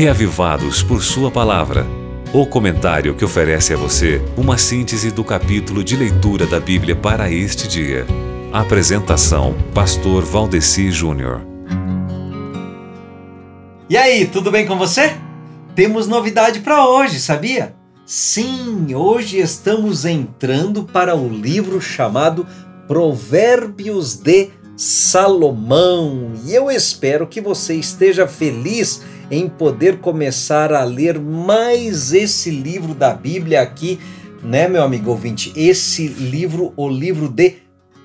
reavivados por Sua palavra. O comentário que oferece a você uma síntese do capítulo de leitura da Bíblia para este dia. Apresentação: Pastor Valdeci Júnior. E aí, tudo bem com você? Temos novidade para hoje, sabia? Sim, hoje estamos entrando para o livro chamado Provérbios de Salomão. E eu espero que você esteja feliz em poder começar a ler mais esse livro da Bíblia aqui, né, meu amigo ouvinte? Esse livro, o livro de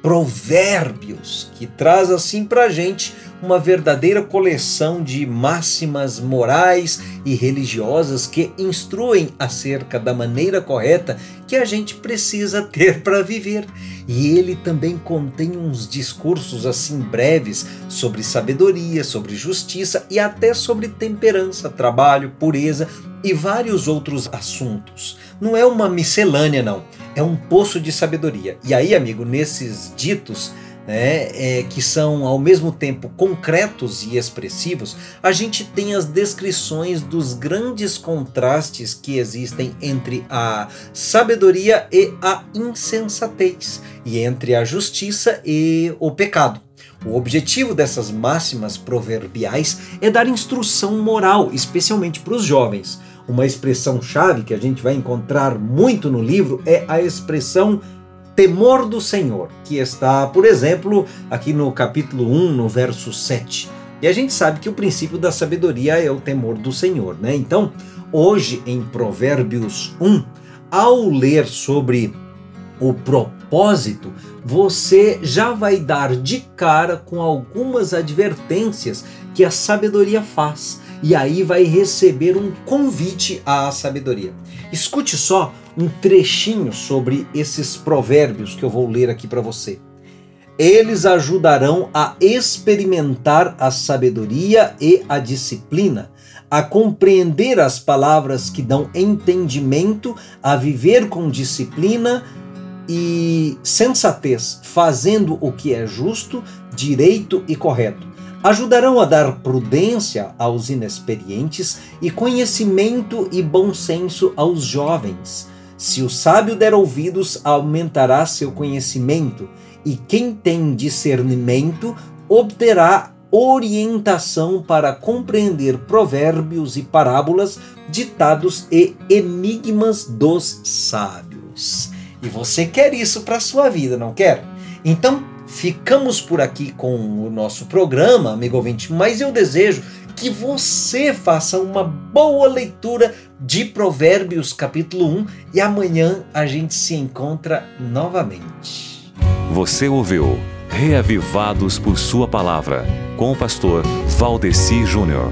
Provérbios, que traz assim pra gente uma verdadeira coleção de máximas morais e religiosas que instruem acerca da maneira correta que a gente precisa ter para viver. E ele também contém uns discursos assim breves sobre sabedoria, sobre justiça e até sobre temperança, trabalho, pureza e vários outros assuntos. Não é uma miscelânea, não. É um poço de sabedoria. E aí, amigo, nesses ditos né, é, que são ao mesmo tempo concretos e expressivos, a gente tem as descrições dos grandes contrastes que existem entre a sabedoria e a insensatez, e entre a justiça e o pecado. O objetivo dessas máximas proverbiais é dar instrução moral, especialmente para os jovens. Uma expressão chave que a gente vai encontrar muito no livro é a expressão temor do Senhor, que está, por exemplo, aqui no capítulo 1, no verso 7. E a gente sabe que o princípio da sabedoria é o temor do Senhor, né? Então, hoje em Provérbios 1, ao ler sobre o propósito, você já vai dar de cara com algumas advertências que a sabedoria faz. E aí vai receber um convite à sabedoria. Escute só um trechinho sobre esses provérbios que eu vou ler aqui para você. Eles ajudarão a experimentar a sabedoria e a disciplina, a compreender as palavras que dão entendimento, a viver com disciplina e sensatez, fazendo o que é justo, direito e correto. Ajudarão a dar prudência aos inexperientes e conhecimento e bom senso aos jovens se o sábio der ouvidos, aumentará seu conhecimento, e quem tem discernimento obterá orientação para compreender provérbios e parábolas, ditados e enigmas dos sábios. E você quer isso para sua vida, não quer? Então, ficamos por aqui com o nosso programa, amigo ouvinte, mas eu desejo que você faça uma boa leitura de Provérbios capítulo 1 e amanhã a gente se encontra novamente. Você ouviu Reavivados por Sua Palavra com o pastor Valdeci Júnior.